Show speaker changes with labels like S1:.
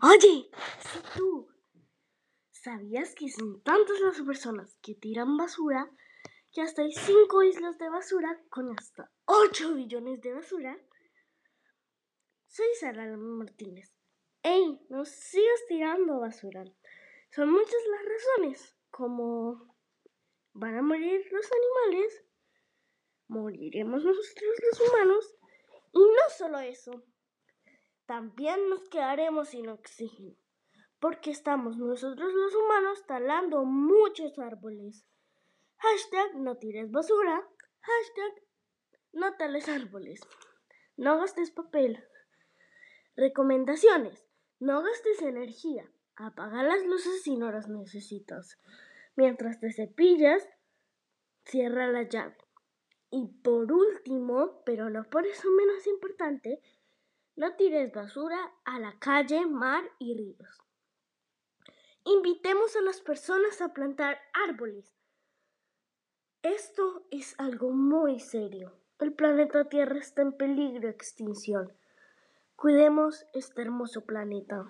S1: Oye, si tú sabías que son tantas las personas que tiran basura que hasta hay 5 islas de basura con hasta 8 billones de basura. Soy Sara Martínez. ¡Ey! No sigas tirando basura. Son muchas las razones, como van a morir los animales, moriremos nosotros los humanos, y no solo eso, también nos quedaremos sin oxígeno, porque estamos nosotros los humanos talando muchos árboles. Hashtag no tires basura, hashtag no tales árboles, no gastes papel. Recomendaciones, no gastes energía, apaga las luces si no las necesitas. Mientras te cepillas, cierra la llave. Y por último, pero no por eso menos importante, no tires basura a la calle, mar y ríos. Invitemos a las personas a plantar árboles. Esto es algo muy serio. El planeta Tierra está en peligro de extinción. Cuidemos este hermoso planeta.